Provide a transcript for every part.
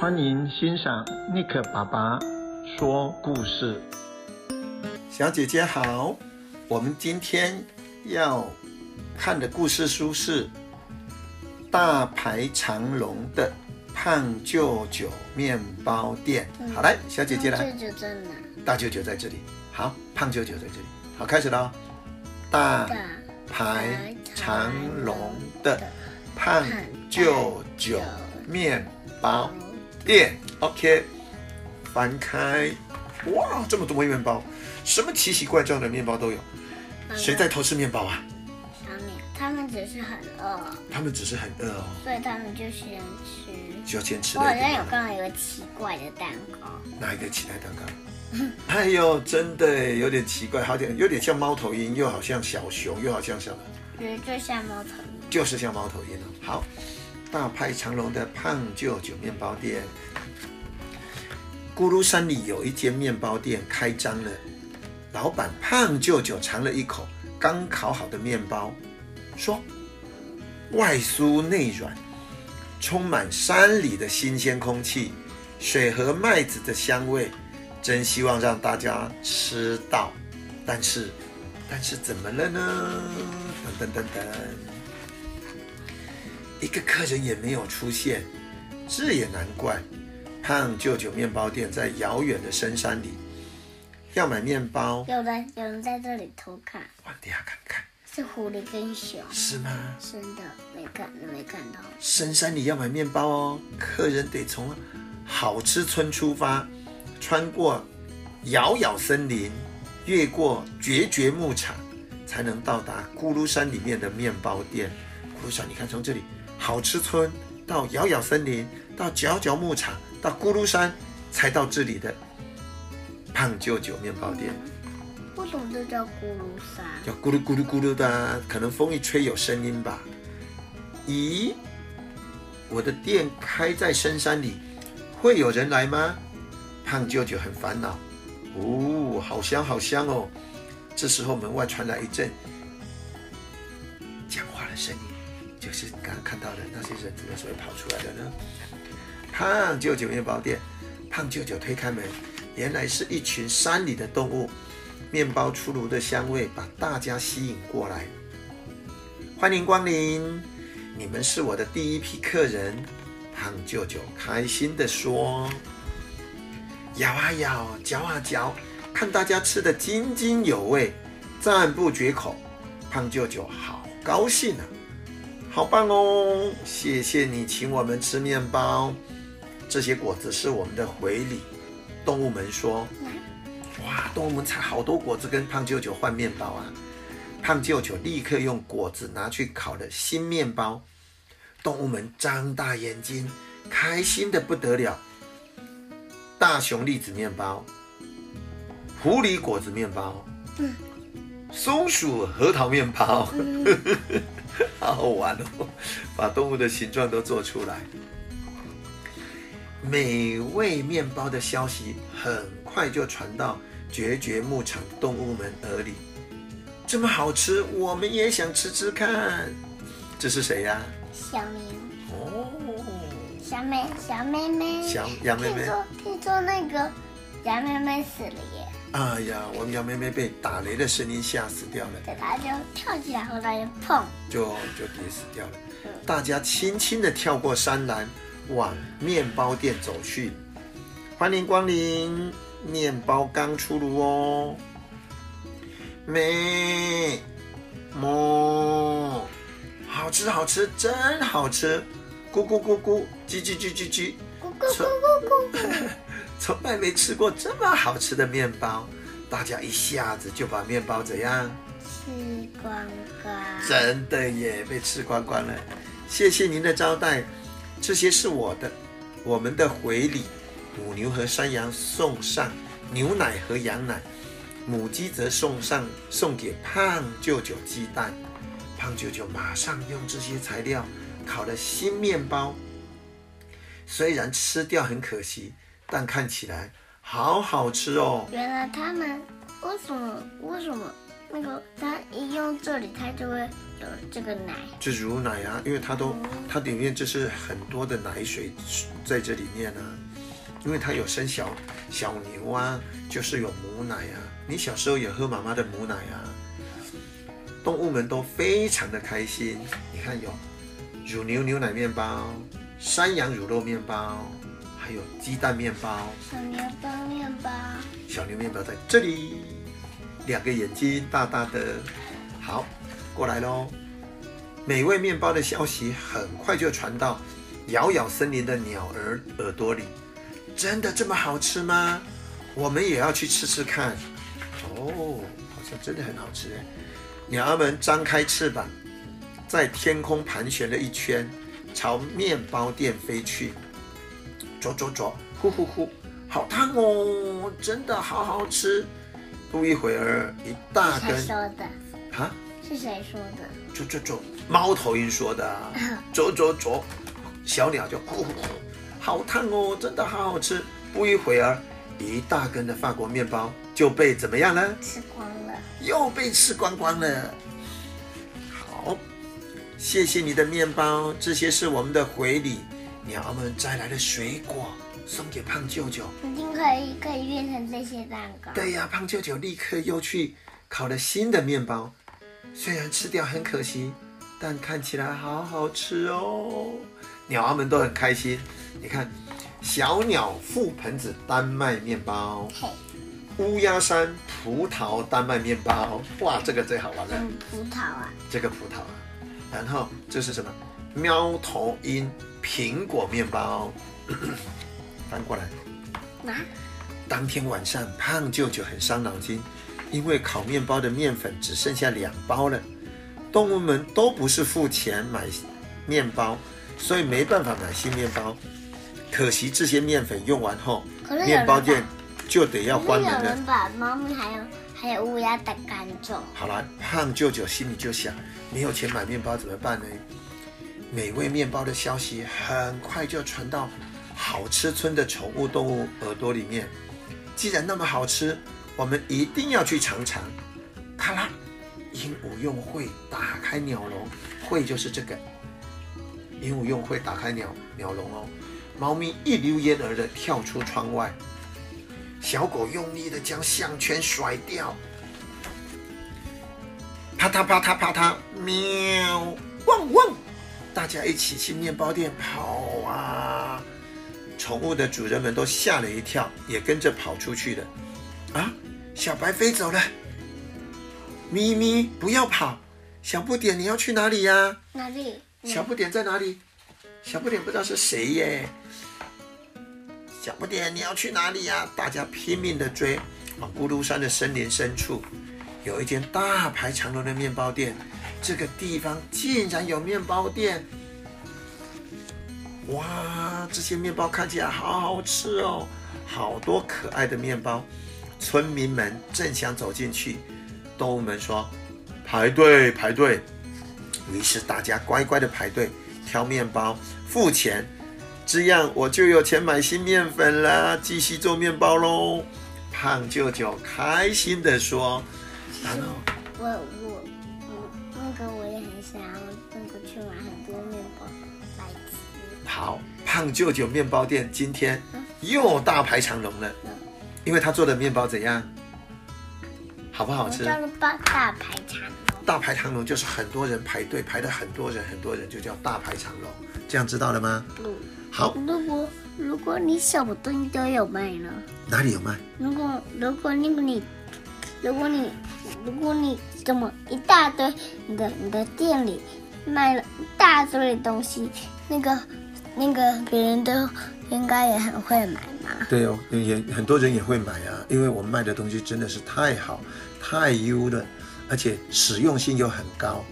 欢迎欣赏尼克爸爸说故事。小姐姐好，我们今天要看的故事书是《大排长龙的胖舅舅面包店》。好，来，小姐姐来。舅舅在哪？大舅舅在这里。好，胖舅舅在这里。好，开始了。大排长龙的胖舅舅面包店。OK，翻开。哇，这么多面包，什么奇奇怪状的面包都有。谁在偷吃面包啊？小鸟，他们只是很饿。他们只是很饿哦。所以他们就先吃。就先吃。我好像有看到一个奇怪的蛋糕。哪一个奇怪蛋糕？哎呦，真的有点奇怪，好点有点像猫头鹰，又好像小熊，又好像什么？对，就像猫头鹰。就是像猫头鹰哦。好，大排长龙的胖舅舅面包店。咕噜山里有一间面包店开张了，老板胖舅舅尝了一口刚烤好的面包，说：“外酥内软，充满山里的新鲜空气，水和麦子的香味。”真希望让大家吃到，但是，但是怎么了呢？等等等等，一个客人也没有出现，这也难怪。胖舅舅面包店在遥远的深山里，要买面包。有人，有人在这里偷看。往底下看看，是狐狸跟熊。是吗？真的，没看，没看到。深山里要买面包哦，客人得从好吃村出发。穿过遥遥森林，越过绝绝牧场，才能到达咕噜山里面的面包店。咕噜山，你看，从这里好吃村到遥遥森林，到角角牧场，到咕噜山，才到这里的胖舅舅面包店。为什么这叫咕噜山？叫咕噜咕噜咕噜的，可能风一吹有声音吧。咦，我的店开在深山里，会有人来吗？胖舅舅很烦恼，哦，好香好香哦！这时候门外传来一阵讲话的声音，就是刚刚看到的那些人怎么会跑出来的呢？胖舅舅面包店，胖舅舅推开门，原来是一群山里的动物。面包出炉的香味把大家吸引过来，欢迎光临，你们是我的第一批客人。胖舅舅开心地说。咬啊咬，嚼啊嚼，看大家吃得津津有味，赞不绝口。胖舅舅好高兴啊，好棒哦！谢谢你请我们吃面包，这些果子是我们的回礼。动物们说：“哇，动物们采好多果子跟胖舅舅换面包啊！”胖舅舅立刻用果子拿去烤了新面包，动物们张大眼睛，开心的不得了。大熊栗子面包，狐狸果子面包，嗯，松鼠核桃面包，嗯、好好玩哦！把动物的形状都做出来。美味面包的消息很快就传到绝绝牧场动物们耳里。这么好吃，我们也想吃吃看。这是谁呀？小明。哦。小妹，小妹妹，小杨妹妹，听说听说那个杨妹妹死了耶！哎呀，我们小妹妹被打雷的声音吓死掉了。对，她就跳起来，后来就砰，就就跌死掉了。嗯、大家轻轻的跳过山栏，往面包店走去。欢迎光临，面包刚出炉哦。咩，么，好吃好吃，真好吃。咕咕咕咕，叽叽叽叽叽，咕咕咕咕咕，从来没吃过这么好吃的面包，大家一下子就把面包怎样吃光光？真的耶，被吃光光了。谢谢您的招待，这些是我的，我们的回礼。母牛和山羊送上牛奶和羊奶，母鸡则送上送给胖舅舅鸡蛋。胖舅舅马上用这些材料。烤了新面包，虽然吃掉很可惜，但看起来好好吃哦。原来他们为什么为什么那个他一用这里，它就会有这个奶？这乳奶啊，因为它都它里面就是很多的奶水在这里面啊，因为它有生小小牛啊，就是有母奶啊。你小时候也喝妈妈的母奶啊。动物们都非常的开心。你看有乳牛牛奶面包、山羊乳酪面包，还有鸡蛋面包。小牛包面包。小牛面包在这里，两个眼睛大大的。好，过来喽。美味面包的消息很快就传到遥遥森林的鸟儿耳朵里。真的这么好吃吗？我们也要去吃吃看。哦，好像真的很好吃哎。鸟儿们张开翅膀，在天空盘旋了一圈，朝面包店飞去。啄啄啄，呼呼呼，好烫哦！真的好好吃。不一会儿，一大根。谁说的？啊？是谁说的？啄啄啄，猫头鹰说的。啄啄啄，小鸟就呼呼呼，好烫哦！真的好好吃。不一会儿，一大根的法国面包就被怎么样了？吃光了。又被吃光光了。好，谢谢你的面包，这些是我们的回礼。鸟儿们摘来的水果送给胖舅舅，一定可以可以变成这些蛋糕。对呀，胖舅舅立刻又去烤了新的面包，虽然吃掉很可惜，但看起来好好吃哦。鸟儿们都很开心。你看，小鸟覆盆子丹麦面包。乌鸦山葡萄丹麦面包，哇，这个最好玩了。嗯，葡萄啊。这个葡萄啊，然后这是什么？猫头鹰苹果面包。翻过来。拿？当天晚上，胖舅舅很伤脑筋，因为烤面包的面粉只剩下两包了。动物们都不是付钱买面包，所以没办法买新面包。可惜这些面粉用完后，面包店。就得要关门了。有人把猫咪还有还有乌鸦带赶走。好了，胖舅舅心里就想：没有钱买面包怎么办呢？美味面包的消息很快就传到好吃村的宠物动物耳朵里面。既然那么好吃，我们一定要去尝尝。咔啦，鹦鹉用喙打开鸟笼，喙就是这个。鹦鹉用喙打开鸟鸟笼哦，猫咪一溜烟儿的跳出窗外。小狗用力的将项圈甩掉，啪嗒啪嗒啪嗒，喵，汪汪！大家一起去面包店跑啊！宠物的主人们都吓了一跳，也跟着跑出去了。啊，小白飞走了！咪咪，不要跑！小不点，你要去哪里呀？哪里？小不点在哪里？小不点不知道是谁耶。小不点，你要去哪里呀？大家拼命的追，往咕噜山的森林深处，有一间大排长龙的面包店。这个地方竟然有面包店！哇，这些面包看起来好好吃哦，好多可爱的面包。村民们正想走进去，动物们说：“排队，排队。”于是大家乖乖的排队，挑面包，付钱。这样我就有钱买新面粉啦，继续做面包喽。胖舅舅开心的说：“然后我我我那个我也很想要那个去买很多面包来吃。”好，胖舅舅面包店今天又大排长龙了，因为他做的面包怎样？好不好吃？叫大大排长龙。大排长龙就是很多人排队排的很多人很多人就叫大排长龙，这样知道了吗？嗯。好，如果如果你什么东西都有卖呢？哪里有卖？如果如果那个你，如果你如果你怎么一大堆，你的你的店里卖了一大堆的东西，那个那个别人都应该也很会买嘛。对哦，也很多人也会买啊，因为我们卖的东西真的是太好太优了，而且实用性又很高。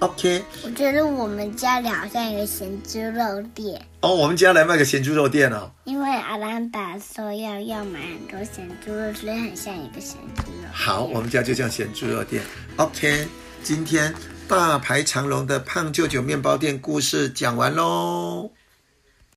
OK，我觉得我们家里好像有个咸猪肉店哦。我们家来卖个咸猪肉店哦。因为阿兰爸说要要买很多咸猪肉，所以很像一个咸猪肉。好，我们家就叫咸猪肉店。OK，今天大排长龙的胖舅舅面包店故事讲完喽。